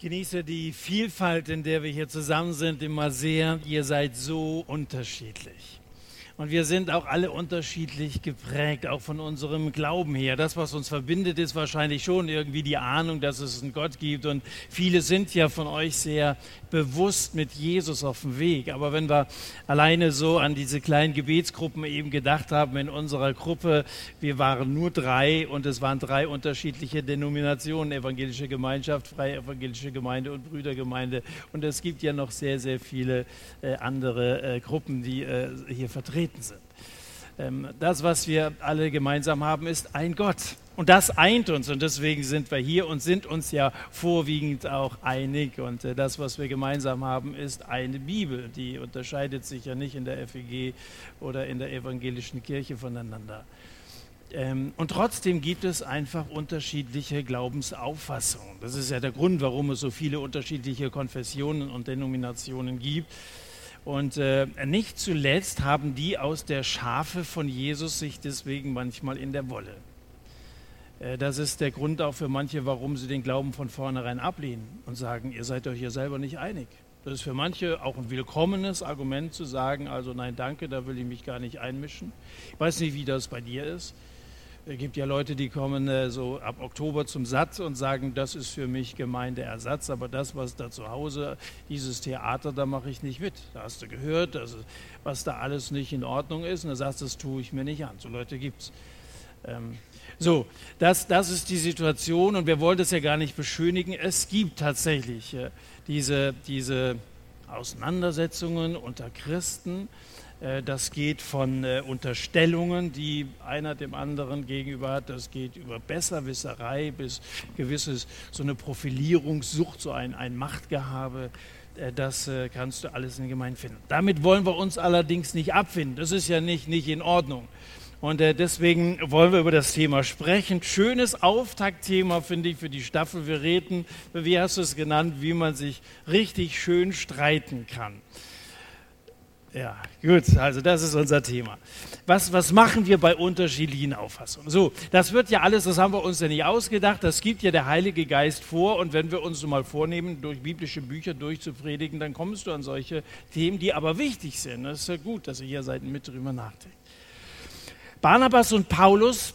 genieße die Vielfalt, in der wir hier zusammen sind, immer sehr. Ihr seid so unterschiedlich. Und wir sind auch alle unterschiedlich geprägt, auch von unserem Glauben her. Das, was uns verbindet, ist wahrscheinlich schon irgendwie die Ahnung, dass es einen Gott gibt. Und viele sind ja von euch sehr bewusst mit Jesus auf dem Weg. Aber wenn wir alleine so an diese kleinen Gebetsgruppen eben gedacht haben in unserer Gruppe, wir waren nur drei und es waren drei unterschiedliche Denominationen, evangelische Gemeinschaft, freie evangelische Gemeinde und Brüdergemeinde. Und es gibt ja noch sehr, sehr viele äh, andere äh, Gruppen, die äh, hier vertreten vertreten sind. Ähm, das, was wir alle gemeinsam haben, ist ein Gott. Und das eint uns und deswegen sind wir hier und sind uns ja vorwiegend auch einig. Und äh, das, was wir gemeinsam haben, ist eine Bibel. Die unterscheidet sich ja nicht in der FEG oder in der evangelischen Kirche voneinander. Ähm, und trotzdem gibt es einfach unterschiedliche Glaubensauffassungen. Das ist ja der Grund, warum es so viele unterschiedliche Konfessionen und Denominationen gibt. Und äh, nicht zuletzt haben die aus der Schafe von Jesus sich deswegen manchmal in der Wolle. Äh, das ist der Grund auch für manche, warum sie den Glauben von vornherein ablehnen und sagen, ihr seid euch hier selber nicht einig. Das ist für manche auch ein willkommenes Argument zu sagen, also nein, danke, da will ich mich gar nicht einmischen. Ich weiß nicht, wie das bei dir ist. Es gibt ja Leute, die kommen äh, so ab Oktober zum Satz und sagen, das ist für mich Gemeindeersatz, aber das, was da zu Hause, dieses Theater, da mache ich nicht mit. Da hast du gehört, dass, was da alles nicht in Ordnung ist und da sagst das tue ich mir nicht an. So Leute gibt es. Ähm, so, das, das ist die Situation und wir wollen das ja gar nicht beschönigen. Es gibt tatsächlich äh, diese, diese Auseinandersetzungen unter Christen das geht von äh, Unterstellungen, die einer dem anderen gegenüber hat. Das geht über Besserwisserei bis gewisses, so eine Profilierungssucht, so ein, ein Machtgehabe. Äh, das kannst du alles in der Gemeinde finden. Damit wollen wir uns allerdings nicht abfinden. Das ist ja nicht, nicht in Ordnung. Und deswegen wollen wir über das Thema sprechen. Schönes Auftaktthema, finde ich, für die Staffel. Wir reden, wie hast du es genannt, wie man sich richtig schön streiten kann. Ja, gut, also das ist unser Thema. Was, was machen wir bei unterschiedlichen Auffassungen? So, das wird ja alles, das haben wir uns ja nicht ausgedacht, das gibt ja der Heilige Geist vor und wenn wir uns so mal vornehmen, durch biblische Bücher durchzupredigen, dann kommst du an solche Themen, die aber wichtig sind. Das ist ja gut, dass ihr hier seid mit drüber nachdenkt. Barnabas und Paulus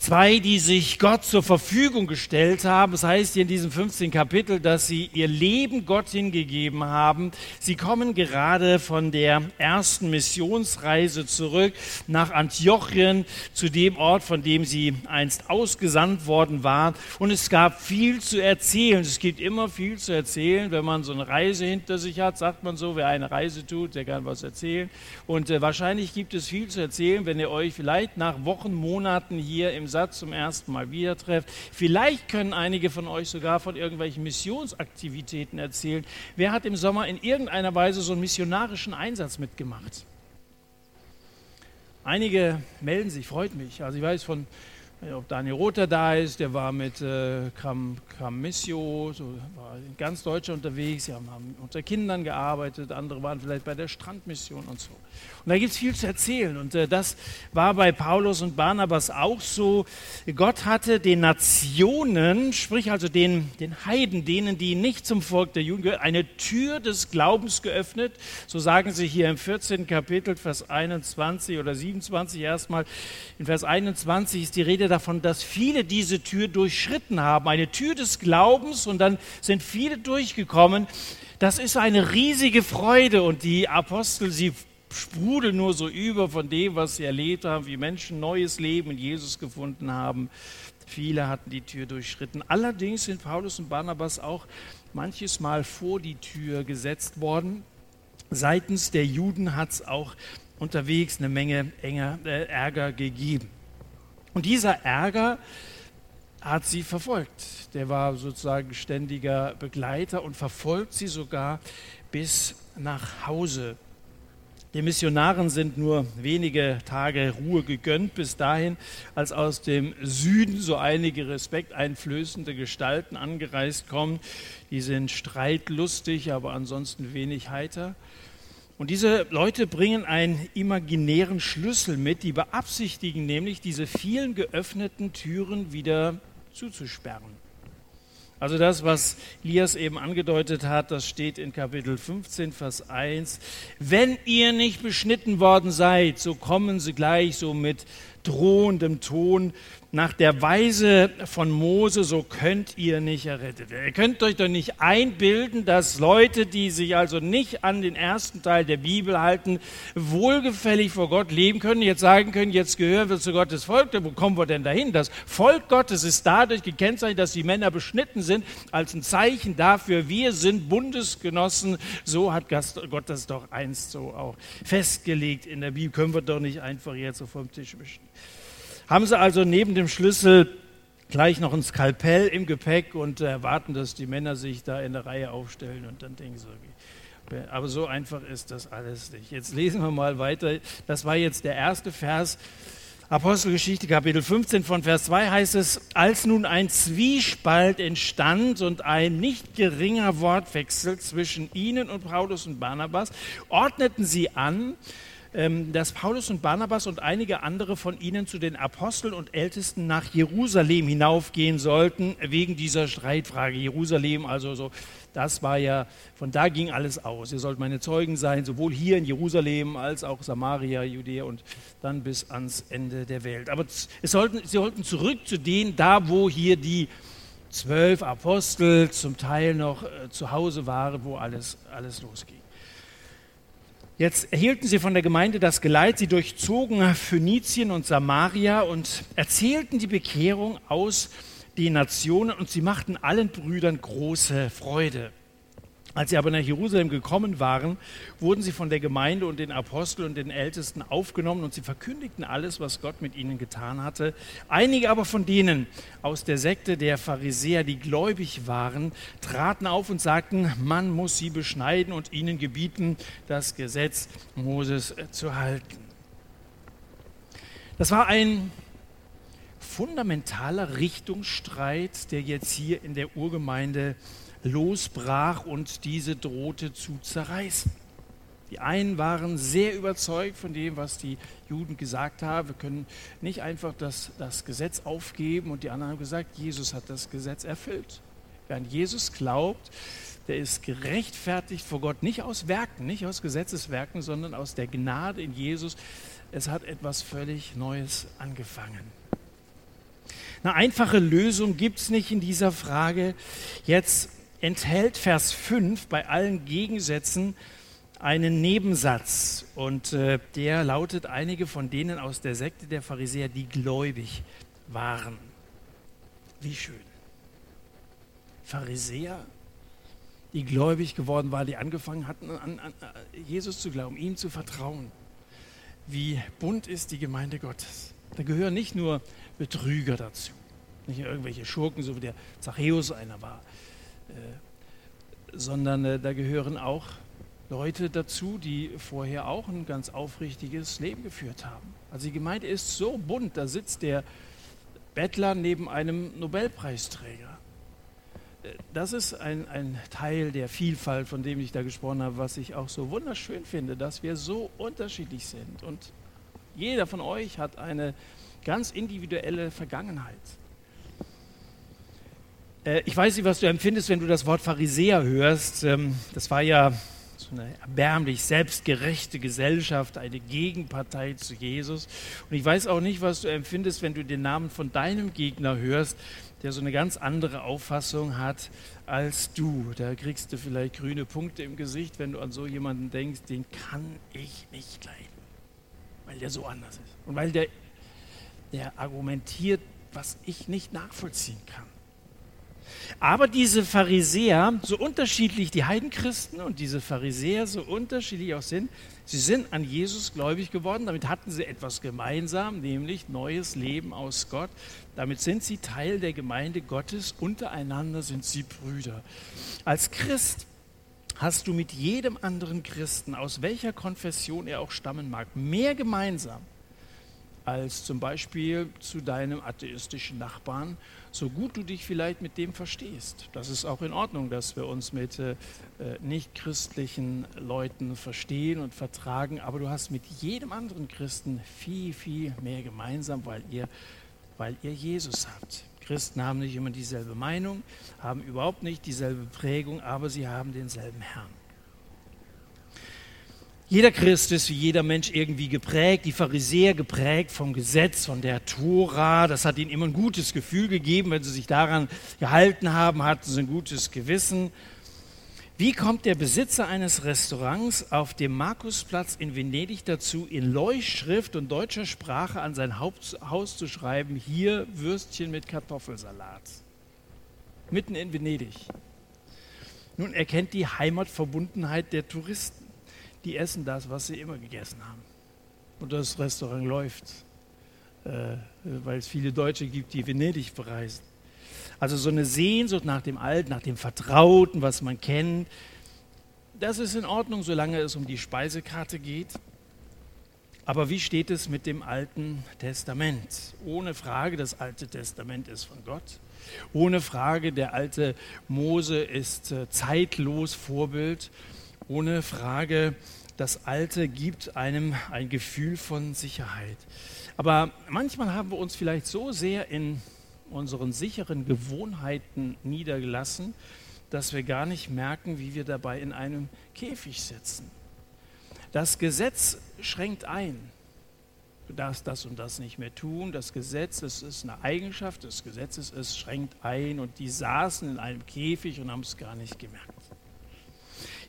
Zwei, die sich Gott zur Verfügung gestellt haben. Das heißt hier in diesem 15 Kapitel, dass sie ihr Leben Gott hingegeben haben. Sie kommen gerade von der ersten Missionsreise zurück nach Antiochien, zu dem Ort, von dem sie einst ausgesandt worden waren. Und es gab viel zu erzählen. Es gibt immer viel zu erzählen. Wenn man so eine Reise hinter sich hat, sagt man so, wer eine Reise tut, der kann was erzählen. Und äh, wahrscheinlich gibt es viel zu erzählen, wenn ihr euch vielleicht nach Wochen, Monaten hier im Satz zum ersten Mal wieder trefft. Vielleicht können einige von euch sogar von irgendwelchen Missionsaktivitäten erzählen. Wer hat im Sommer in irgendeiner Weise so einen missionarischen Einsatz mitgemacht? Einige melden sich, freut mich. Also ich weiß von ob Daniel Rother da ist, der war mit äh, Cram, Cram Missio, so, war in ganz Deutschland unterwegs, sie haben, haben, unter Kindern gearbeitet, andere waren vielleicht bei der Strandmission und so. Und da gibt es viel zu erzählen und äh, das war bei Paulus und Barnabas auch so. Gott hatte den Nationen, sprich also den, den Heiden, denen, die nicht zum Volk der Juden gehören, eine Tür des Glaubens geöffnet. So sagen sie hier im 14. Kapitel, Vers 21 oder 27 erstmal. In Vers 21 ist die Rede davon, dass viele diese Tür durchschritten haben, eine Tür des Glaubens und dann sind viele durchgekommen. Das ist eine riesige Freude und die Apostel, sie sprudeln nur so über von dem, was sie erlebt haben, wie Menschen neues Leben in Jesus gefunden haben. Viele hatten die Tür durchschritten. Allerdings sind Paulus und Barnabas auch manches Mal vor die Tür gesetzt worden. Seitens der Juden hat es auch unterwegs eine Menge enger, äh, Ärger gegeben. Und dieser Ärger hat sie verfolgt. Der war sozusagen ständiger Begleiter und verfolgt sie sogar bis nach Hause. Den Missionaren sind nur wenige Tage Ruhe gegönnt, bis dahin, als aus dem Süden so einige respekteinflößende Gestalten angereist kommen. Die sind streitlustig, aber ansonsten wenig heiter. Und diese Leute bringen einen imaginären Schlüssel mit, die beabsichtigen nämlich, diese vielen geöffneten Türen wieder zuzusperren. Also das, was Elias eben angedeutet hat, das steht in Kapitel 15, Vers 1. Wenn ihr nicht beschnitten worden seid, so kommen sie gleich so mit drohendem Ton nach der Weise von Mose, so könnt ihr nicht errettet werden. Ihr könnt euch doch nicht einbilden, dass Leute, die sich also nicht an den ersten Teil der Bibel halten, wohlgefällig vor Gott leben können, jetzt sagen können, jetzt gehören wir zu Gottes Volk, wo kommen wir denn dahin? Das Volk Gottes ist dadurch gekennzeichnet, dass die Männer beschnitten sind, als ein Zeichen dafür, wir sind Bundesgenossen. So hat Gott das doch einst so auch festgelegt in der Bibel. Können wir doch nicht einfach jetzt so vom Tisch wischen. Haben sie also neben dem Schlüssel gleich noch ein Skalpell im Gepäck und erwarten, dass die Männer sich da in der Reihe aufstellen und dann denken sie, okay. aber so einfach ist das alles nicht. Jetzt lesen wir mal weiter. Das war jetzt der erste Vers. Apostelgeschichte Kapitel 15 von Vers 2 heißt es, als nun ein Zwiespalt entstand und ein nicht geringer Wortwechsel zwischen ihnen und Paulus und Barnabas, ordneten sie an, dass Paulus und Barnabas und einige andere von ihnen zu den Aposteln und Ältesten nach Jerusalem hinaufgehen sollten, wegen dieser Streitfrage. Jerusalem, also so, das war ja, von da ging alles aus. Ihr sollt meine Zeugen sein, sowohl hier in Jerusalem als auch Samaria, Judäa und dann bis ans Ende der Welt. Aber es sollten, sie sollten zurück zu denen, da wo hier die zwölf Apostel zum Teil noch äh, zu Hause waren, wo alles, alles losging. Jetzt erhielten sie von der Gemeinde das Geleit, sie durchzogen Phönizien und Samaria und erzählten die Bekehrung aus den Nationen und sie machten allen Brüdern große Freude. Als sie aber nach Jerusalem gekommen waren, wurden sie von der Gemeinde und den Aposteln und den Ältesten aufgenommen und sie verkündigten alles, was Gott mit ihnen getan hatte. Einige aber von denen aus der Sekte der Pharisäer, die gläubig waren, traten auf und sagten, man muss sie beschneiden und ihnen gebieten, das Gesetz Moses zu halten. Das war ein fundamentaler Richtungsstreit, der jetzt hier in der Urgemeinde losbrach und diese drohte zu zerreißen. Die einen waren sehr überzeugt von dem, was die Juden gesagt haben. Wir können nicht einfach das, das Gesetz aufgeben. Und die anderen haben gesagt, Jesus hat das Gesetz erfüllt. Wer an Jesus glaubt, der ist gerechtfertigt vor Gott, nicht aus Werken, nicht aus Gesetzeswerken, sondern aus der Gnade in Jesus. Es hat etwas völlig Neues angefangen. Eine einfache Lösung gibt es nicht in dieser Frage. Jetzt enthält Vers 5 bei allen Gegensätzen einen Nebensatz und äh, der lautet einige von denen aus der Sekte der Pharisäer, die gläubig waren. Wie schön. Pharisäer, die gläubig geworden waren, die angefangen hatten, an, an Jesus zu glauben, ihm zu vertrauen. Wie bunt ist die Gemeinde Gottes. Da gehören nicht nur Betrüger dazu, nicht irgendwelche Schurken, so wie der Zachäus einer war, äh, sondern äh, da gehören auch Leute dazu, die vorher auch ein ganz aufrichtiges Leben geführt haben. Also die Gemeinde ist so bunt, da sitzt der Bettler neben einem Nobelpreisträger. Äh, das ist ein, ein Teil der Vielfalt, von dem ich da gesprochen habe, was ich auch so wunderschön finde, dass wir so unterschiedlich sind. Und jeder von euch hat eine ganz individuelle Vergangenheit. Äh, ich weiß nicht, was du empfindest, wenn du das Wort Pharisäer hörst. Ähm, das war ja so eine erbärmlich selbstgerechte Gesellschaft, eine Gegenpartei zu Jesus. Und ich weiß auch nicht, was du empfindest, wenn du den Namen von deinem Gegner hörst, der so eine ganz andere Auffassung hat als du. Da kriegst du vielleicht grüne Punkte im Gesicht, wenn du an so jemanden denkst, den kann ich nicht leiden, weil der so anders ist. Und weil der, der argumentiert, was ich nicht nachvollziehen kann. Aber diese Pharisäer, so unterschiedlich die Heidenchristen und diese Pharisäer so unterschiedlich auch sind, sie sind an Jesus gläubig geworden. Damit hatten sie etwas gemeinsam, nämlich neues Leben aus Gott. Damit sind sie Teil der Gemeinde Gottes. Untereinander sind sie Brüder. Als Christ hast du mit jedem anderen Christen, aus welcher Konfession er auch stammen mag, mehr gemeinsam als zum Beispiel zu deinem atheistischen Nachbarn, so gut du dich vielleicht mit dem verstehst. Das ist auch in Ordnung, dass wir uns mit äh, nichtchristlichen Leuten verstehen und vertragen, aber du hast mit jedem anderen Christen viel, viel mehr gemeinsam, weil ihr, weil ihr Jesus habt. Christen haben nicht immer dieselbe Meinung, haben überhaupt nicht dieselbe Prägung, aber sie haben denselben Herrn. Jeder Christ ist wie jeder Mensch irgendwie geprägt, die Pharisäer geprägt vom Gesetz, von der Tora. Das hat ihnen immer ein gutes Gefühl gegeben. Wenn sie sich daran gehalten haben, hatten sie ein gutes Gewissen. Wie kommt der Besitzer eines Restaurants auf dem Markusplatz in Venedig dazu, in Leuchtschrift und deutscher Sprache an sein Haus zu schreiben, hier Würstchen mit Kartoffelsalat? Mitten in Venedig. Nun erkennt die Heimatverbundenheit der Touristen. Die essen das, was sie immer gegessen haben. Und das Restaurant läuft, äh, weil es viele Deutsche gibt, die Venedig bereisen. Also so eine Sehnsucht nach dem Alten, nach dem Vertrauten, was man kennt. Das ist in Ordnung, solange es um die Speisekarte geht. Aber wie steht es mit dem Alten Testament? Ohne Frage, das Alte Testament ist von Gott. Ohne Frage, der alte Mose ist äh, zeitlos Vorbild. Ohne Frage, das Alte gibt einem ein Gefühl von Sicherheit. Aber manchmal haben wir uns vielleicht so sehr in unseren sicheren Gewohnheiten niedergelassen, dass wir gar nicht merken, wie wir dabei in einem Käfig sitzen. Das Gesetz schränkt ein. Du darfst das und das nicht mehr tun. Das Gesetz das ist eine Eigenschaft des Gesetzes, es schränkt ein und die saßen in einem Käfig und haben es gar nicht gemerkt.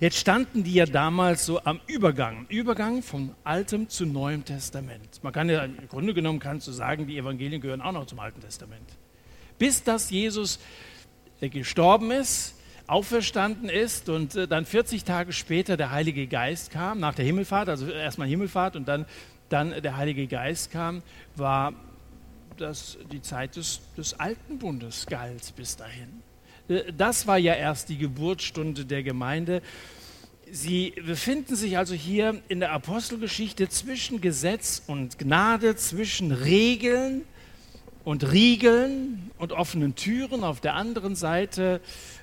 Jetzt standen die ja damals so am Übergang, Übergang vom Altem zu Neuem Testament. Man kann ja im Grunde genommen kannst du sagen, die Evangelien gehören auch noch zum Alten Testament bis dass Jesus äh, gestorben ist, auferstanden ist und äh, dann 40 Tage später der Heilige Geist kam, nach der Himmelfahrt, also erstmal Himmelfahrt und dann, dann der Heilige Geist kam, war das die Zeit des, des Alten Bundes galt bis dahin. Äh, das war ja erst die Geburtsstunde der Gemeinde. Sie befinden sich also hier in der Apostelgeschichte zwischen Gesetz und Gnade, zwischen Regeln und Riegeln und offenen Türen. Auf der anderen Seite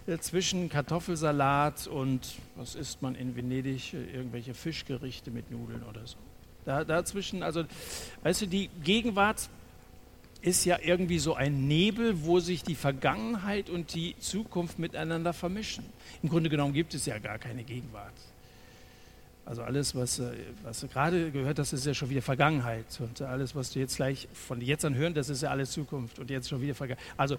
äh, zwischen Kartoffelsalat und, was isst man in Venedig, äh, irgendwelche Fischgerichte mit Nudeln oder so. Da, dazwischen, also, weißt du, die Gegenwart ist ja irgendwie so ein Nebel, wo sich die Vergangenheit und die Zukunft miteinander vermischen. Im Grunde genommen gibt es ja gar keine Gegenwart. Also alles, was, äh, was du gerade gehört hast, ist ja schon wieder Vergangenheit. Und alles, was du jetzt gleich von jetzt an hören, das ist ja alles Zukunft und jetzt schon wieder Vergangenheit. Also,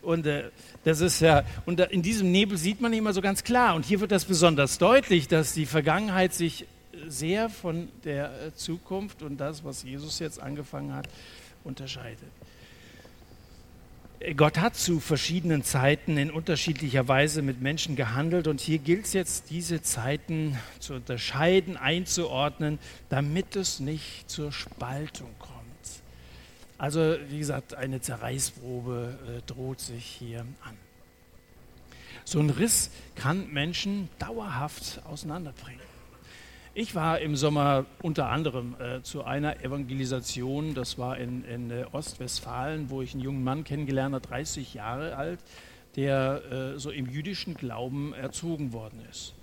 und äh, das ist ja, und in diesem Nebel sieht man immer so ganz klar. Und hier wird das besonders deutlich, dass die Vergangenheit sich sehr von der äh, Zukunft und das, was Jesus jetzt angefangen hat, unterscheidet. Gott hat zu verschiedenen Zeiten in unterschiedlicher Weise mit Menschen gehandelt und hier gilt es jetzt, diese Zeiten zu unterscheiden, einzuordnen, damit es nicht zur Spaltung kommt. Also wie gesagt, eine Zerreißprobe äh, droht sich hier an. So ein Riss kann Menschen dauerhaft auseinanderbringen. Ich war im Sommer unter anderem äh, zu einer Evangelisation, das war in, in äh, Ostwestfalen, wo ich einen jungen Mann kennengelernt habe, 30 Jahre alt, der äh, so im jüdischen Glauben erzogen worden ist.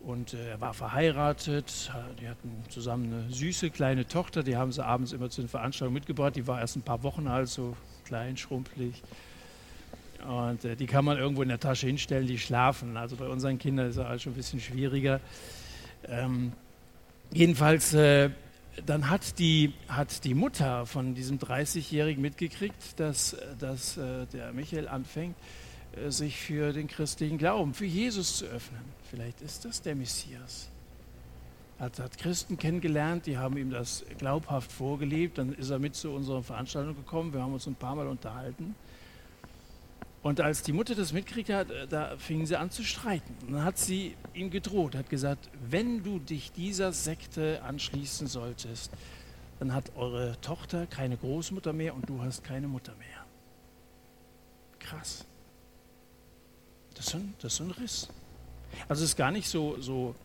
Und äh, er war verheiratet, die hatten zusammen eine süße kleine Tochter, die haben sie abends immer zu den Veranstaltungen mitgebracht, die war erst ein paar Wochen alt, so klein, schrumpelig. Und äh, die kann man irgendwo in der Tasche hinstellen, die schlafen. Also bei unseren Kindern ist es halt schon ein bisschen schwieriger. Ähm, jedenfalls, äh, dann hat die, hat die Mutter von diesem 30-Jährigen mitgekriegt, dass, dass äh, der Michael anfängt, äh, sich für den christlichen Glauben, für Jesus zu öffnen. Vielleicht ist das der Messias. Hat, hat Christen kennengelernt, die haben ihm das glaubhaft vorgelebt. Dann ist er mit zu unserer Veranstaltung gekommen. Wir haben uns ein paar Mal unterhalten. Und als die Mutter das mitkriegt hat, äh, da fingen sie an zu streiten. Und dann hat sie ihm gedroht, hat gesagt, wenn du dich dieser Sekte anschließen solltest, dann hat eure Tochter keine Großmutter mehr und du hast keine Mutter mehr. Krass. Das ist ein, das ist ein Riss. Also es ist gar nicht so, so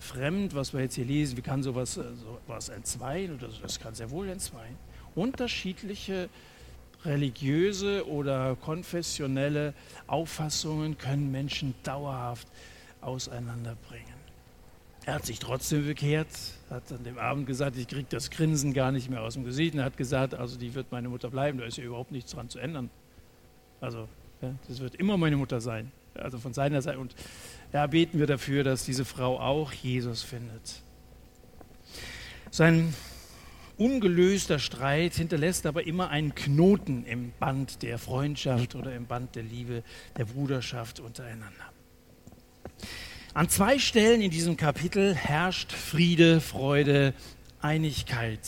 fremd, was wir jetzt hier lesen, wie kann sowas, äh, sowas entzweien oder so, das kann sehr wohl entzweien. Unterschiedliche religiöse oder konfessionelle Auffassungen können Menschen dauerhaft auseinanderbringen. Er hat sich trotzdem bekehrt, hat an dem Abend gesagt, ich kriege das Grinsen gar nicht mehr aus dem Gesicht. Und hat gesagt, also die wird meine Mutter bleiben, da ist ja überhaupt nichts dran zu ändern. Also, ja, das wird immer meine Mutter sein. Also von seiner Seite. Und ja, beten wir dafür, dass diese Frau auch Jesus findet. Sein ungelöster Streit hinterlässt aber immer einen Knoten im Band der Freundschaft oder im Band der Liebe, der Bruderschaft untereinander. An zwei Stellen in diesem Kapitel herrscht Friede, Freude, Einigkeit.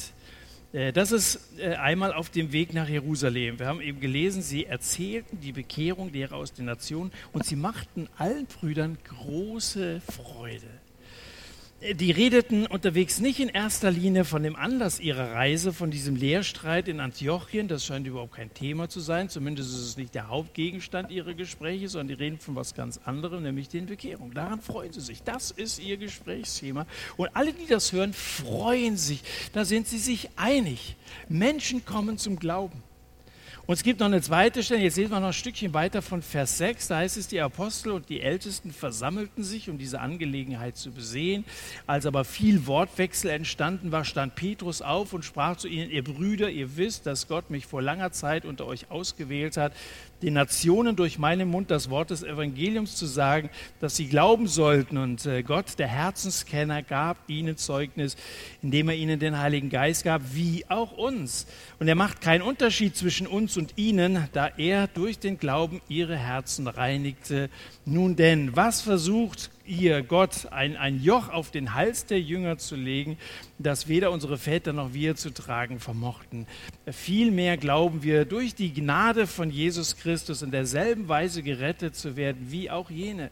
Äh, das ist äh, einmal auf dem Weg nach Jerusalem. Wir haben eben gelesen, sie erzählten die Bekehrung derer aus den Nationen und sie machten allen Brüdern große Freude die redeten unterwegs nicht in erster Linie von dem Anlass ihrer Reise, von diesem Lehrstreit in Antiochien. Das scheint überhaupt kein Thema zu sein. Zumindest ist es nicht der Hauptgegenstand ihrer Gespräche, sondern die reden von was ganz anderem, nämlich den Bekehrung. Daran freuen sie sich. Das ist ihr Gesprächsthema. Und alle, die das hören, freuen sich. Da sind sie sich einig. Menschen kommen zum Glauben. Und es gibt noch eine zweite Stelle, jetzt sehen wir noch ein Stückchen weiter von Vers 6, da heißt es, die Apostel und die Ältesten versammelten sich, um diese Angelegenheit zu besehen. Als aber viel Wortwechsel entstanden war, stand Petrus auf und sprach zu ihnen, ihr Brüder, ihr wisst, dass Gott mich vor langer Zeit unter euch ausgewählt hat, den Nationen durch meinen Mund das Wort des Evangeliums zu sagen, dass sie glauben sollten. Und äh, Gott, der Herzenskenner, gab ihnen Zeugnis, indem er ihnen den Heiligen Geist gab, wie auch uns. Und er macht keinen Unterschied zwischen uns und ihnen, da er durch den Glauben ihre Herzen reinigte. Nun denn, was versucht ihr Gott ein, ein Joch auf den Hals der Jünger zu legen, das weder unsere Väter noch wir zu tragen vermochten. Vielmehr glauben wir, durch die Gnade von Jesus Christus in derselben Weise gerettet zu werden wie auch jene.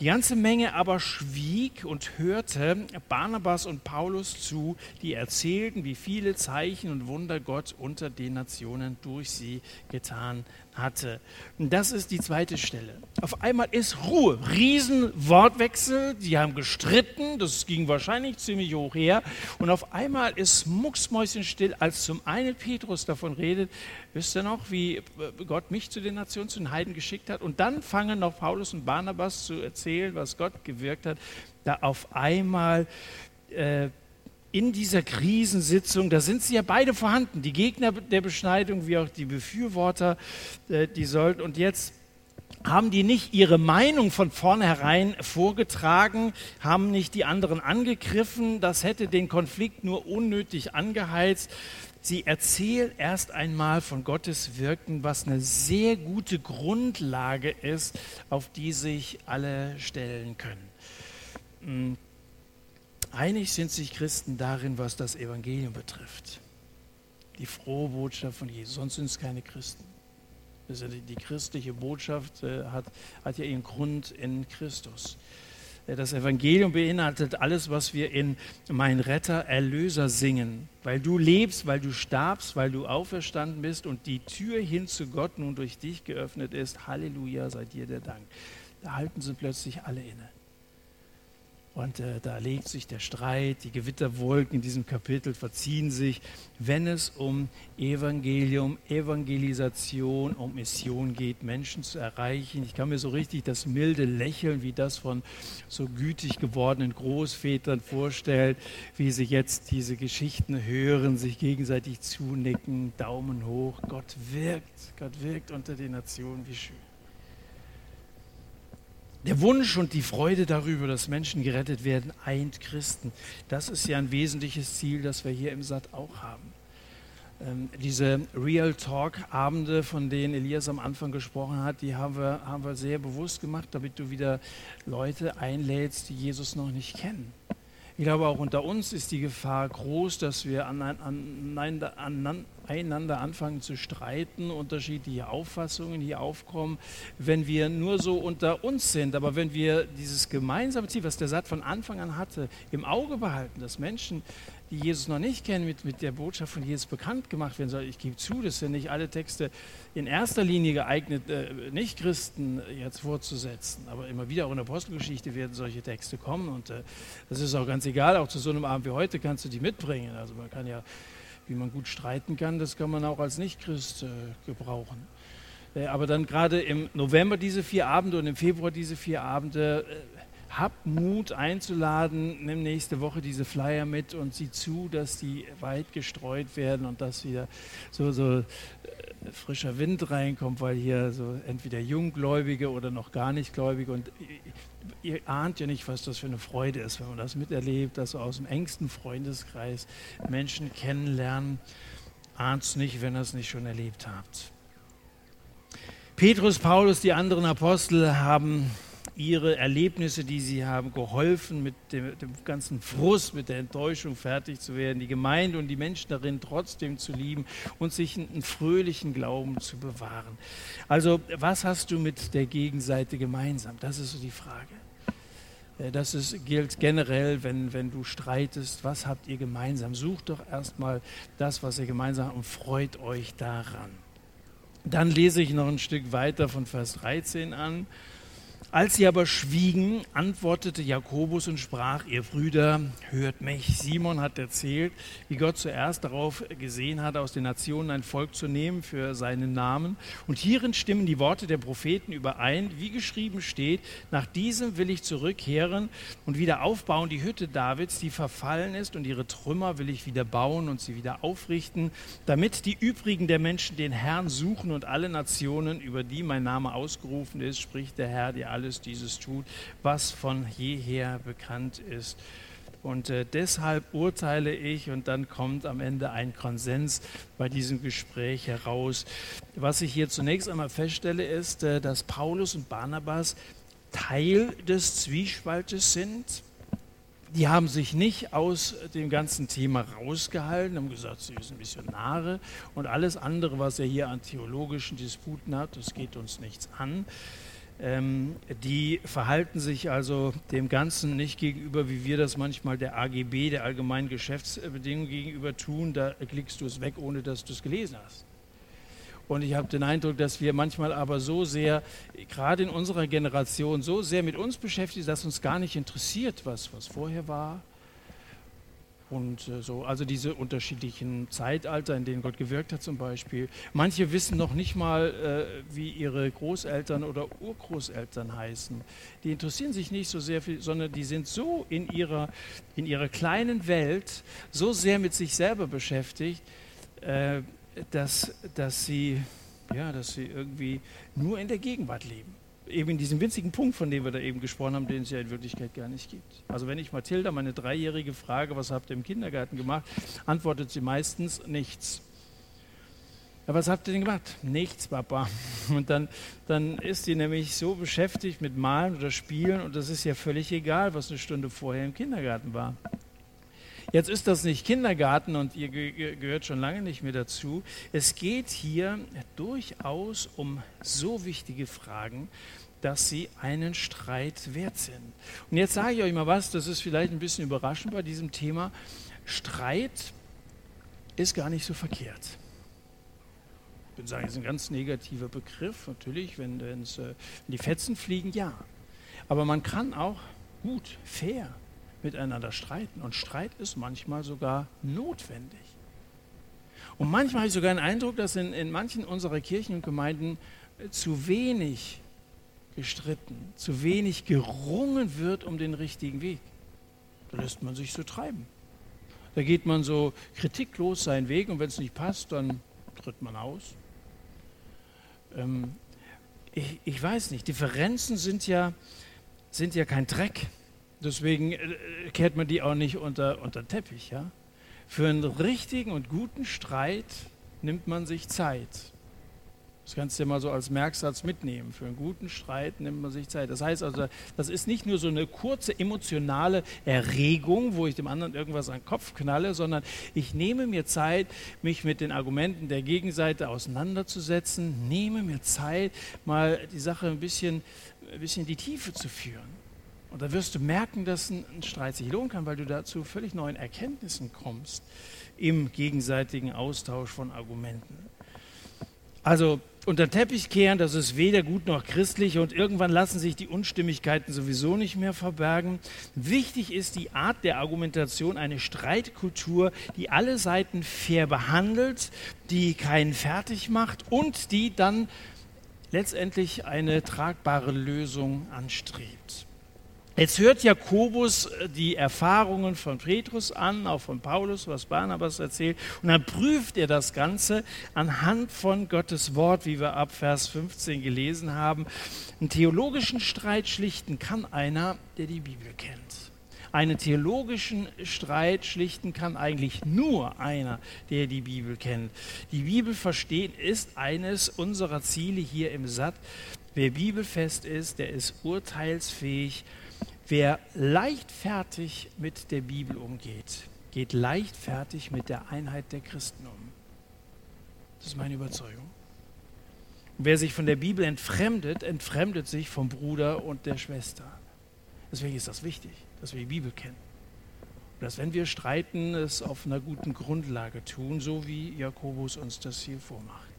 Die ganze Menge aber schwieg und hörte Barnabas und Paulus zu, die erzählten, wie viele Zeichen und Wunder Gott unter den Nationen durch sie getan hatte. Und das ist die zweite Stelle. Auf einmal ist Ruhe, Riesenwortwechsel, die haben gestritten, das ging wahrscheinlich ziemlich hoch her. Und auf einmal ist mucksmäuschenstill, als zum einen Petrus davon redet, wisst ihr noch, wie äh, Gott mich zu den Nationen, zu den Heiden geschickt hat? Und dann fangen noch Paulus und Barnabas zu erzählen, was Gott gewirkt hat. Da auf einmal äh, in dieser Krisensitzung, da sind sie ja beide vorhanden, die Gegner der Beschneidung wie auch die Befürworter, äh, die sollten. Und jetzt haben die nicht ihre Meinung von vornherein vorgetragen, haben nicht die anderen angegriffen, das hätte den Konflikt nur unnötig angeheizt. Sie erzählen erst einmal von Gottes Wirken, was eine sehr gute Grundlage ist, auf die sich alle stellen können. Einig sind sich Christen darin, was das Evangelium betrifft. Die frohe Botschaft von Jesus. Sonst sind es keine Christen. Die, die, christliche Botschaft äh, hat, hat ja ihren Grund in Christus. Äh, das Evangelium beinhaltet alles, was wir in Mein Retter, Erlöser singen. Weil du lebst, weil du starbst, weil du auferstanden bist und die Tür hin zu Gott nun durch dich geöffnet ist. Halleluja, sei dir der Dank. Da halten sie plötzlich alle inne. Und äh, da legt sich der Streit, die Gewitterwolken in diesem Kapitel verziehen sich, wenn es um Evangelium, Evangelisation, um Mission geht, Menschen zu erreichen. Ich kann mir so richtig das milde Lächeln, wie das von so gütig gewordenen Großvätern vorstellen, wie sie jetzt diese Geschichten hören, sich gegenseitig zunicken, Daumen hoch. Gott wirkt, Gott wirkt unter den Nationen, wie schön. Der Wunsch und die Freude darüber, dass Menschen gerettet werden, eint Christen. Das ist ja ein wesentliches Ziel, das wir hier im Satt auch haben. Ähm, diese Real Talk-Abende, von denen Elias am Anfang gesprochen hat, die haben wir, haben wir sehr bewusst gemacht, damit du wieder Leute einlädst, die Jesus noch nicht kennen. Ich glaube, auch unter uns ist die Gefahr groß, dass wir aneinander, aneinander anfangen zu streiten, unterschiedliche Auffassungen hier aufkommen, wenn wir nur so unter uns sind. Aber wenn wir dieses gemeinsame Ziel, was der Satz von Anfang an hatte, im Auge behalten, dass Menschen die Jesus noch nicht kennen, mit, mit der Botschaft von Jesus bekannt gemacht werden soll. Ich gebe zu, das sind nicht alle Texte in erster Linie geeignet, äh, Nicht-Christen jetzt vorzusetzen. Aber immer wieder auch in der Apostelgeschichte werden solche Texte kommen. Und äh, das ist auch ganz egal, auch zu so einem Abend wie heute kannst du die mitbringen. Also man kann ja, wie man gut streiten kann, das kann man auch als Nicht-Christ äh, gebrauchen. Äh, aber dann gerade im November diese vier Abende und im Februar diese vier Abende äh, hab Mut einzuladen, nimm nächste Woche diese Flyer mit und sieh zu, dass die weit gestreut werden und dass wieder so, so äh, frischer Wind reinkommt, weil hier so entweder Junggläubige oder noch gar nicht Gläubige und ihr ahnt ja nicht, was das für eine Freude ist, wenn man das miterlebt, dass aus dem engsten Freundeskreis Menschen kennenlernen. Ahnt es nicht, wenn ihr es nicht schon erlebt habt. Petrus, Paulus, die anderen Apostel haben ihre Erlebnisse, die sie haben, geholfen, mit dem, dem, ganzen Frust, mit der Enttäuschung fertig zu werden, die Gemeinde und die Menschen darin trotzdem zu lieben und sich einen fröhlichen Glauben zu bewahren. Also, was hast du mit der Gegenseite gemeinsam? Das ist so die Frage. Äh, das ist, gilt generell, wenn, wenn du streitest, was habt ihr gemeinsam? Sucht doch erstmal das, was ihr gemeinsam habt und freut euch daran. Dann lese ich noch ein Stück weiter von Vers 13 an. Als sie aber schwiegen, antwortete Jakobus und sprach, ihr Brüder, hört mich. Simon hat erzählt, wie Gott zuerst darauf gesehen hat, aus den Nationen ein Volk zu nehmen für seinen Namen. Und hierin stimmen die Worte der Propheten überein, wie geschrieben steht, nach diesem will ich zurückkehren und wieder aufbauen die Hütte Davids, die verfallen ist, und ihre Trümmer will ich wieder bauen und sie wieder aufrichten, damit die übrigen der Menschen den Herrn suchen und alle Nationen, über die mein Name ausgerufen ist, spricht der Herr, der alle alles dieses tut, was von jeher bekannt ist. Und äh, deshalb urteile ich, und dann kommt am Ende ein Konsens bei diesem Gespräch heraus. Was ich hier zunächst einmal feststelle, ist, äh, dass Paulus und Barnabas Teil des Zwiespaltes sind. Die haben sich nicht aus dem ganzen Thema rausgehalten, haben gesagt, sie sind Missionare und alles andere, was er hier an theologischen Disputen hat, das geht uns nichts an. Ähm, die verhalten sich also dem Ganzen nicht gegenüber, wie wir das manchmal der AGB, der allgemeinen Geschäftsbedingungen gegenüber tun. Da klickst du es weg, ohne dass du es gelesen hast. Und ich habe den Eindruck, dass wir manchmal aber so sehr, gerade in unserer Generation, so sehr mit uns beschäftigt, dass uns gar nicht interessiert, was, was vorher war, und äh, so, also diese unterschiedlichen Zeitalter, in denen Gott gewirkt hat zum Beispiel. Manche wissen noch nicht mal, äh, wie ihre Großeltern oder Urgroßeltern heißen. Die interessieren sich nicht so sehr, viel, sondern die sind so in ihrer, in ihrer kleinen Welt, so sehr mit sich selber beschäftigt, äh, dass, dass, sie, ja, dass sie irgendwie nur in der Gegenwart leben eben in diesem winzigen Punkt, von dem wir da eben gesprochen haben, den es ja in Wirklichkeit gar nicht gibt. Also wenn ich Mathilda, meine Dreijährige, frage, was habt ihr im Kindergarten gemacht, antwortet sie meistens nichts. Ja, was habt ihr denn gemacht? Nichts, Papa. Und dann, dann ist sie nämlich so beschäftigt mit Malen oder Spielen und das ist ja völlig egal, was eine Stunde vorher im Kindergarten war. Jetzt ist das nicht Kindergarten und ihr gehört schon lange nicht mehr dazu. Es geht hier durchaus um so wichtige Fragen, dass sie einen Streit wert sind. Und jetzt sage ich euch mal was, das ist vielleicht ein bisschen überraschend bei diesem Thema. Streit ist gar nicht so verkehrt. Ich würde sagen, es ist ein ganz negativer Begriff, natürlich, wenn, äh, wenn die Fetzen fliegen, ja. Aber man kann auch gut, fair miteinander streiten. Und Streit ist manchmal sogar notwendig. Und manchmal habe ich sogar den Eindruck, dass in, in manchen unserer Kirchen und Gemeinden zu wenig gestritten, zu wenig gerungen wird um den richtigen Weg. Da lässt man sich so treiben. Da geht man so kritiklos seinen Weg und wenn es nicht passt, dann tritt man aus. Ähm, ich, ich, weiß nicht, Differenzen sind ja, sind ja kein Dreck. Deswegen äh, kehrt man die auch nicht unter, unter Teppich. Ja? Für einen richtigen und guten Streit nimmt man sich Zeit. Das kannst du dir mal so als Merksatz mitnehmen. Für einen guten Streit nimmt man sich Zeit. Das heißt also, das ist nicht nur so eine kurze emotionale Erregung, wo ich dem anderen irgendwas an den Kopf knalle, sondern ich nehme mir Zeit, mich mit den Argumenten der Gegenseite auseinanderzusetzen, nehme mir Zeit, mal die Sache ein bisschen, ein bisschen in die Tiefe zu führen. Und da wirst du merken, dass ein, Streit sich lohnen kann, weil du dazu völlig neuen Erkenntnissen kommst im gegenseitigen Austausch von Argumenten. Also unter Teppich kehren, das ist weder gut noch christlich und irgendwann lassen sich die Unstimmigkeiten sowieso nicht mehr verbergen. Wichtig ist die Art der Argumentation, eine Streitkultur, die alle Seiten fair behandelt, die keinen fertig macht und die dann letztendlich eine tragbare Lösung anstrebt. Jetzt hört Jakobus äh, die Erfahrungen von Petrus an, auch von Paulus, was Barnabas erzählt, und dann prüft er das Ganze anhand von Gottes Wort, wie wir ab Vers 15 gelesen haben. Einen theologischen Streit schlichten kann einer, der die Bibel kennt. Einen theologischen Streit schlichten kann eigentlich nur einer, der die Bibel kennt. Die Bibel verstehen ist eines unserer Ziele hier im Satt. Wer bibelfest ist, der ist urteilsfähig Wer leichtfertig mit der Bibel umgeht, geht leichtfertig mit der Einheit der Christen um. Das ist meine Überzeugung. Und wer sich von der Bibel entfremdet, entfremdet sich vom Bruder und der Schwester. Deswegen ist das wichtig, dass wir die Bibel kennen. Und dass, wenn wir streiten, es auf einer guten Grundlage tun, so wie Jakobus uns das hier vormacht.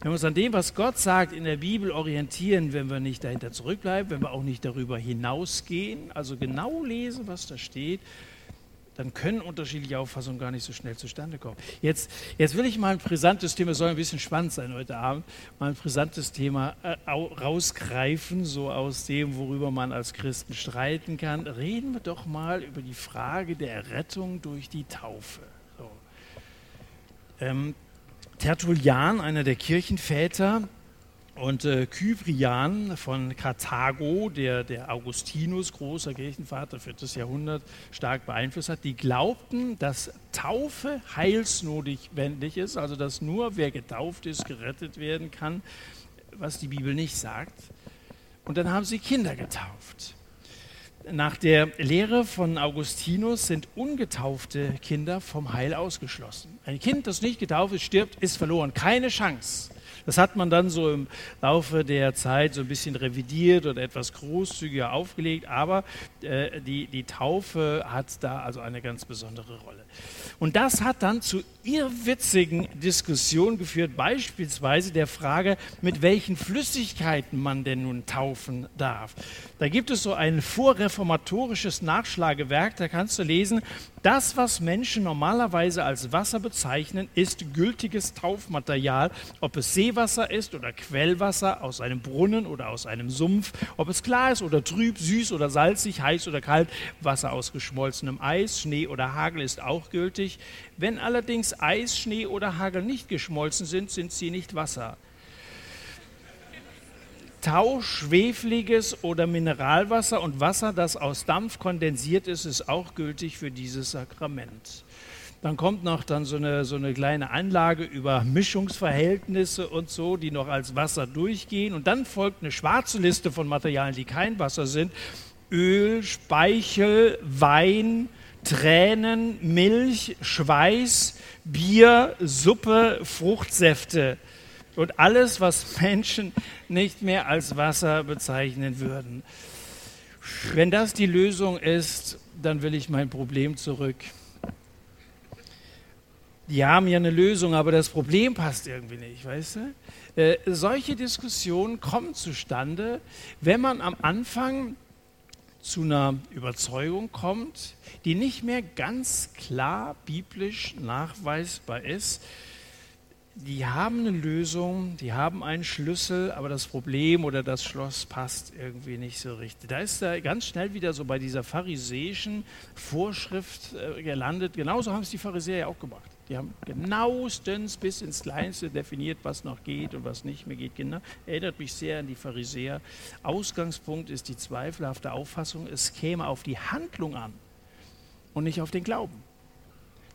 Wenn wir uns an dem, was Gott sagt in der Bibel orientieren, wenn wir nicht dahinter zurückbleiben, wenn wir auch nicht darüber hinausgehen, also genau lesen, was da steht, dann können unterschiedliche Auffassungen gar nicht so schnell zustande kommen. Jetzt, jetzt will ich mal ein brisantes Thema, soll ein bisschen spannend sein heute Abend, mal ein brisantes Thema äh, rausgreifen, so aus dem, worüber man als Christen streiten kann. Reden wir doch mal über die Frage der Errettung durch die Taufe. So. Ähm, Tertullian, einer der Kirchenväter, und äh, Kyprian von Karthago, der, der Augustinus, großer Kirchenvater, 4. Jahrhundert, stark beeinflusst hat, die glaubten, dass Taufe heilsnotwendig ist, also dass nur wer getauft ist, gerettet werden kann, was die Bibel nicht sagt. Und dann haben sie Kinder getauft. Nach der Lehre von Augustinus sind ungetaufte Kinder vom Heil ausgeschlossen. Ein Kind, das nicht getauft ist, stirbt, ist verloren. Keine Chance. Das hat man dann so im Laufe der Zeit so ein bisschen revidiert oder etwas großzügiger aufgelegt, aber äh, die, die Taufe hat da also eine ganz besondere Rolle. Und das hat dann zu irrwitzigen Diskussionen geführt, beispielsweise der Frage, mit welchen Flüssigkeiten man denn nun taufen darf. Da gibt es so ein vorreformatorisches Nachschlagewerk, da kannst du lesen, das, was Menschen normalerweise als Wasser bezeichnen, ist gültiges Taufmaterial, ob es Seewasser ist oder Quellwasser aus einem Brunnen oder aus einem Sumpf, ob es klar ist oder trüb, süß oder salzig, heiß oder kalt, Wasser aus geschmolzenem Eis, Schnee oder Hagel ist auch gültig. Wenn allerdings Eis, Schnee oder Hagel nicht geschmolzen sind, sind sie nicht Wasser. Tau, schwefliges oder Mineralwasser und Wasser, das aus Dampf kondensiert ist, ist auch gültig für dieses Sakrament. Dann kommt noch dann so eine, so eine kleine Anlage über Mischungsverhältnisse und so, die noch als Wasser durchgehen. Und dann folgt eine schwarze Liste von Materialien, die kein Wasser sind. Öl, Speichel, Wein, Tränen, Milch, Schweiß, Bier, Suppe, Fruchtsäfte und alles, was Menschen nicht mehr als Wasser bezeichnen würden. Wenn das die Lösung ist, dann will ich mein Problem zurück. Die haben ja eine Lösung, aber das Problem passt irgendwie nicht, weißt du? Äh, solche Diskussionen kommen zustande, wenn man am Anfang zu einer Überzeugung kommt, die nicht mehr ganz klar biblisch nachweisbar ist, die haben eine Lösung, die haben einen Schlüssel, aber das Problem oder das Schloss passt irgendwie nicht so richtig. Da ist er ganz schnell wieder so bei dieser pharisäischen Vorschrift äh, gelandet. Genauso haben es die Pharisäer ja auch gemacht. Die haben genauestens bis ins Kleinste definiert, was noch geht und was nicht mehr geht. Genau, erinnert mich sehr an die Pharisäer. Ausgangspunkt ist die zweifelhafte Auffassung, es käme auf die Handlung an und nicht auf den Glauben.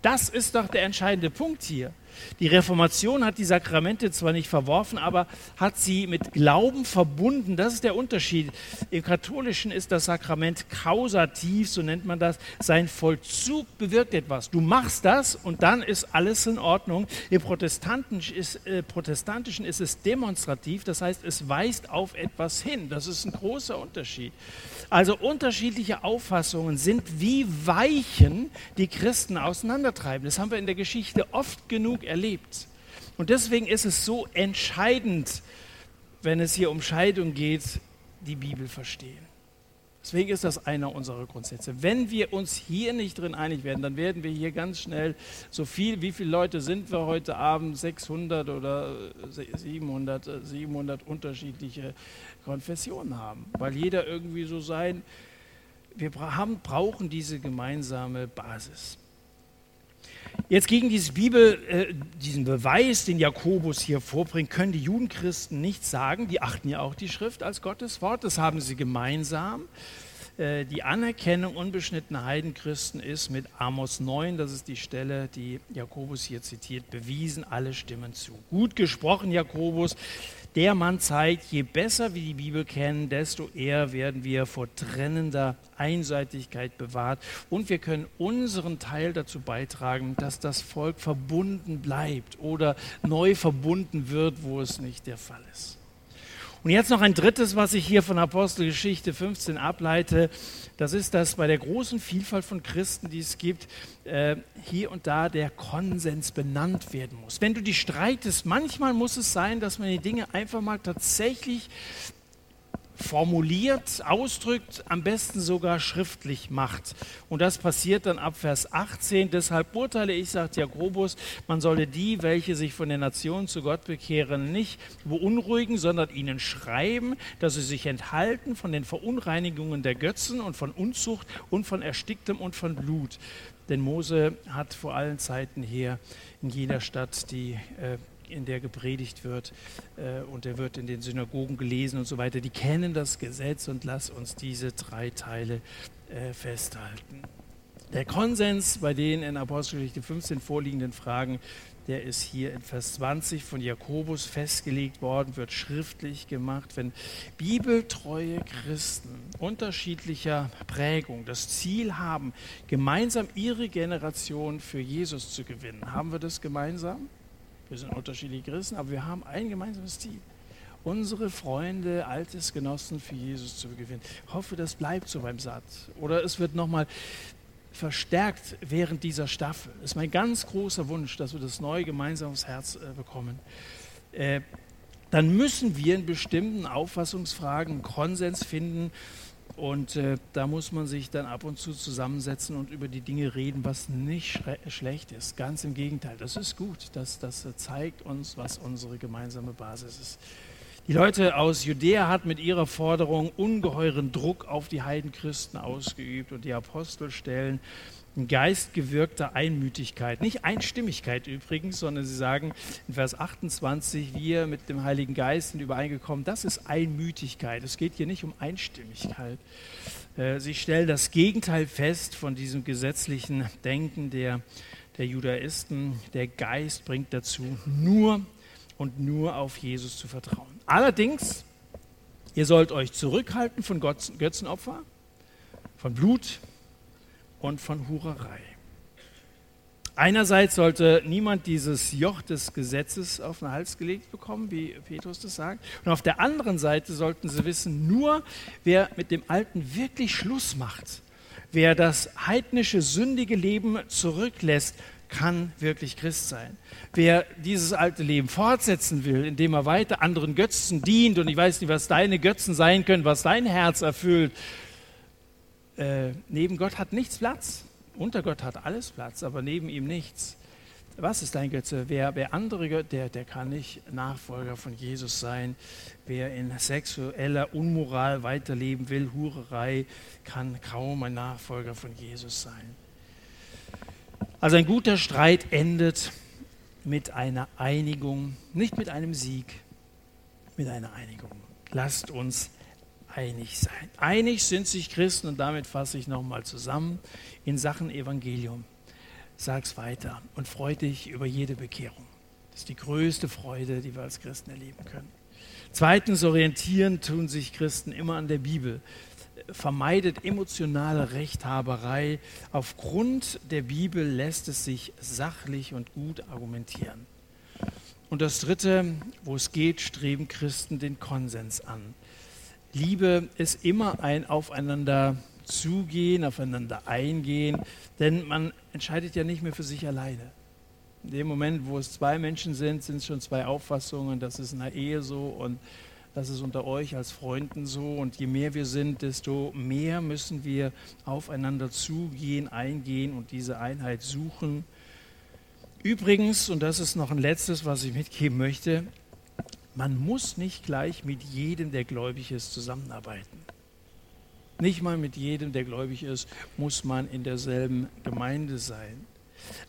Das ist doch der entscheidende Punkt hier. Die Reformation hat die Sakramente zwar nicht verworfen, aber hat sie mit Glauben verbunden. Das ist der Unterschied. Im Katholischen ist das Sakrament kausativ, so nennt man das. Sein Vollzug bewirkt etwas. Du machst das und dann ist alles in Ordnung. Im Protestantischen ist, äh, Protestantischen ist es demonstrativ, das heißt, es weist auf etwas hin. Das ist ein großer Unterschied. Also unterschiedliche Auffassungen sind wie Weichen, die Christen auseinandertreiben. Das haben wir in der Geschichte oft genug erlebt. Und deswegen ist es so entscheidend, wenn es hier um Scheidung geht, die Bibel verstehen. Deswegen ist das einer unserer Grundsätze. Wenn wir uns hier nicht drin einig werden, dann werden wir hier ganz schnell so viel, wie viele Leute sind wir heute Abend? 600 oder 700, 700 unterschiedliche Konfessionen haben, weil jeder irgendwie so sein wir haben, brauchen diese gemeinsame Basis. Jetzt gegen diese Bibel, äh, diesen Beweis, den Jakobus hier vorbringt, können die Judenchristen nichts sagen. Die achten ja auch die Schrift als Gottes Wort. Das haben sie gemeinsam. Äh, die Anerkennung unbeschnittener Heidenchristen ist mit Amos 9, das ist die Stelle, die Jakobus hier zitiert, bewiesen, alle stimmen zu. Gut gesprochen, Jakobus. Der Mann zeigt, je besser wir die Bibel kennen, desto eher werden wir vor trennender Einseitigkeit bewahrt und wir können unseren Teil dazu beitragen, dass das Volk verbunden bleibt oder neu verbunden wird, wo es nicht der Fall ist. Und jetzt noch ein drittes, was ich hier von Apostelgeschichte 15 ableite. Das ist, dass bei der großen Vielfalt von Christen, die es gibt, äh, hier und da der Konsens benannt werden muss. Wenn du die streitest, manchmal muss es sein, dass man die Dinge einfach mal tatsächlich formuliert, ausdrückt, am besten sogar schriftlich macht. Und das passiert dann ab Vers 18. Deshalb urteile ich, sagt Jakobus, man solle die, welche sich von der Nation zu Gott bekehren, nicht beunruhigen, sondern ihnen schreiben, dass sie sich enthalten von den Verunreinigungen der Götzen und von Unzucht und von Ersticktem und von Blut. Denn Mose hat vor allen Zeiten her in jeder Stadt die äh, in der gepredigt wird äh, und der wird in den Synagogen gelesen und so weiter. Die kennen das Gesetz und lass uns diese drei Teile äh, festhalten. Der Konsens bei den in Apostelgeschichte 15 vorliegenden Fragen, der ist hier in Vers 20 von Jakobus festgelegt worden, wird schriftlich gemacht. Wenn bibeltreue Christen unterschiedlicher Prägung das Ziel haben, gemeinsam ihre Generation für Jesus zu gewinnen, haben wir das gemeinsam? Wir sind unterschiedliche Christen, aber wir haben ein gemeinsames Ziel. Unsere Freunde, Altesgenossen für Jesus zu gewinnen. Ich hoffe, das bleibt so beim Satz. Oder es wird nochmal verstärkt während dieser Staffel. Das ist mein ganz großer Wunsch, dass wir das neue gemeinsames Herz äh, bekommen. Äh, dann müssen wir in bestimmten Auffassungsfragen Konsens finden und äh, da muss man sich dann ab und zu zusammensetzen und über die Dinge reden, was nicht schlecht ist. Ganz im Gegenteil, das ist gut. Das, das zeigt uns, was unsere gemeinsame Basis ist. Die Leute aus Judäa hatten mit ihrer Forderung ungeheuren Druck auf die Heidenchristen ausgeübt und die Apostel stellen geistgewirkter Einmütigkeit. Nicht Einstimmigkeit übrigens, sondern sie sagen in Vers 28, wir mit dem Heiligen Geist sind übereingekommen, das ist Einmütigkeit. Es geht hier nicht um Einstimmigkeit. Äh, sie stellen das Gegenteil fest von diesem gesetzlichen Denken der, der Judaisten. Der Geist bringt dazu, nur und nur auf Jesus zu vertrauen. Allerdings, ihr sollt euch zurückhalten von Götzenopfer, von Blut, und von Hurerei. Einerseits sollte niemand dieses Joch des Gesetzes auf den Hals gelegt bekommen, wie Petrus das sagt. Und auf der anderen Seite sollten sie wissen, nur wer mit dem Alten wirklich Schluss macht, wer das heidnische, sündige Leben zurücklässt, kann wirklich Christ sein. Wer dieses alte Leben fortsetzen will, indem er weiter anderen Götzen dient, und ich weiß nicht, was deine Götzen sein können, was dein Herz erfüllt, äh, neben Gott hat nichts Platz. Unter Gott hat alles Platz, aber neben ihm nichts. Was ist dein Götze? Wer, wer andere, der, der kann nicht Nachfolger von Jesus sein. Wer in sexueller Unmoral weiterleben will, Hurerei, kann kaum ein Nachfolger von Jesus sein. Also ein guter Streit endet mit einer Einigung, nicht mit einem Sieg, mit einer Einigung. Lasst uns einig sein. Einig sind sich Christen, und damit fasse ich nochmal zusammen, in Sachen Evangelium. Sag's weiter und freu dich über jede Bekehrung. Das ist die größte Freude, die wir als Christen erleben können. Zweitens, orientieren tun sich Christen immer an der Bibel. Vermeidet emotionale Rechthaberei. Aufgrund der Bibel lässt es sich sachlich und gut argumentieren. Und das Dritte, wo es geht, streben Christen den Konsens an. Liebe ist immer ein Aufeinander zugehen, aufeinander eingehen, denn man entscheidet ja nicht mehr für sich alleine. In dem Moment, wo es zwei Menschen sind, sind es schon zwei Auffassungen, das ist in der Ehe so und das ist unter euch als Freunden so. Und je mehr wir sind, desto mehr müssen wir aufeinander zugehen, eingehen und diese Einheit suchen. Übrigens, und das ist noch ein letztes, was ich mitgeben möchte, man muss nicht gleich mit jedem, der gläubig ist, zusammenarbeiten. Nicht mal mit jedem, der gläubig ist, muss man in derselben Gemeinde sein.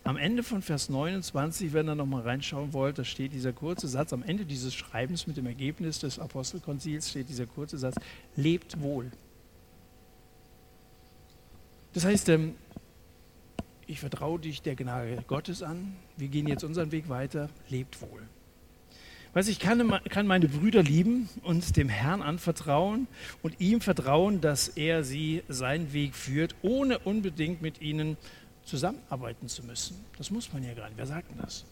Am Ende von Vers 29, wenn ihr nochmal reinschauen wollt, da steht dieser kurze Satz, am Ende dieses Schreibens mit dem Ergebnis des Apostelkonzils steht dieser kurze Satz, lebt wohl. Das heißt, ähm, ich vertraue dich der Gnade Gottes an, wir gehen jetzt unseren Weg weiter, lebt wohl. Weiß ich kann, kann meine Brüder lieben und dem Herrn anvertrauen und ihm vertrauen, dass er sie seinen Weg führt, ohne unbedingt mit ihnen zusammenarbeiten zu müssen. Das muss man ja gar nicht. Wer sagt denn das?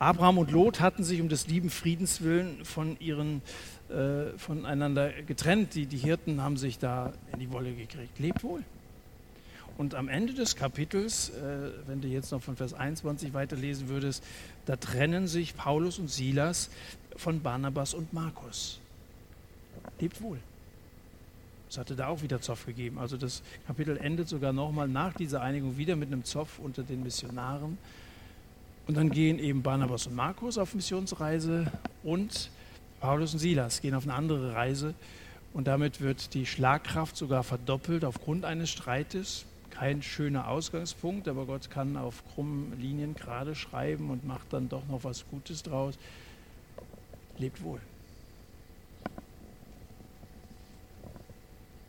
Abraham und Lot hatten sich um des lieben Friedens willen von ihren, äh, voneinander getrennt. Die, die Hirten haben sich da in die Wolle gekriegt. Lebt wohl. Und am Ende des Kapitels, äh, wenn du jetzt noch von Vers 21 weiterlesen würdest, da trennen sich Paulus und Silas von Barnabas und Markus. Lebt wohl. Es hatte da auch wieder Zoff gegeben. Also das Kapitel endet sogar nochmal nach dieser Einigung wieder mit einem Zoff unter den Missionaren. Und dann gehen eben Barnabas und Markus auf Missionsreise und Paulus und Silas gehen auf eine andere Reise. Und damit wird die Schlagkraft sogar verdoppelt aufgrund eines Streites kein schöner Ausgangspunkt, aber Gott kann auf krummen Linien gerade schreiben und macht dann doch noch was Gutes draus. Lebt wohl.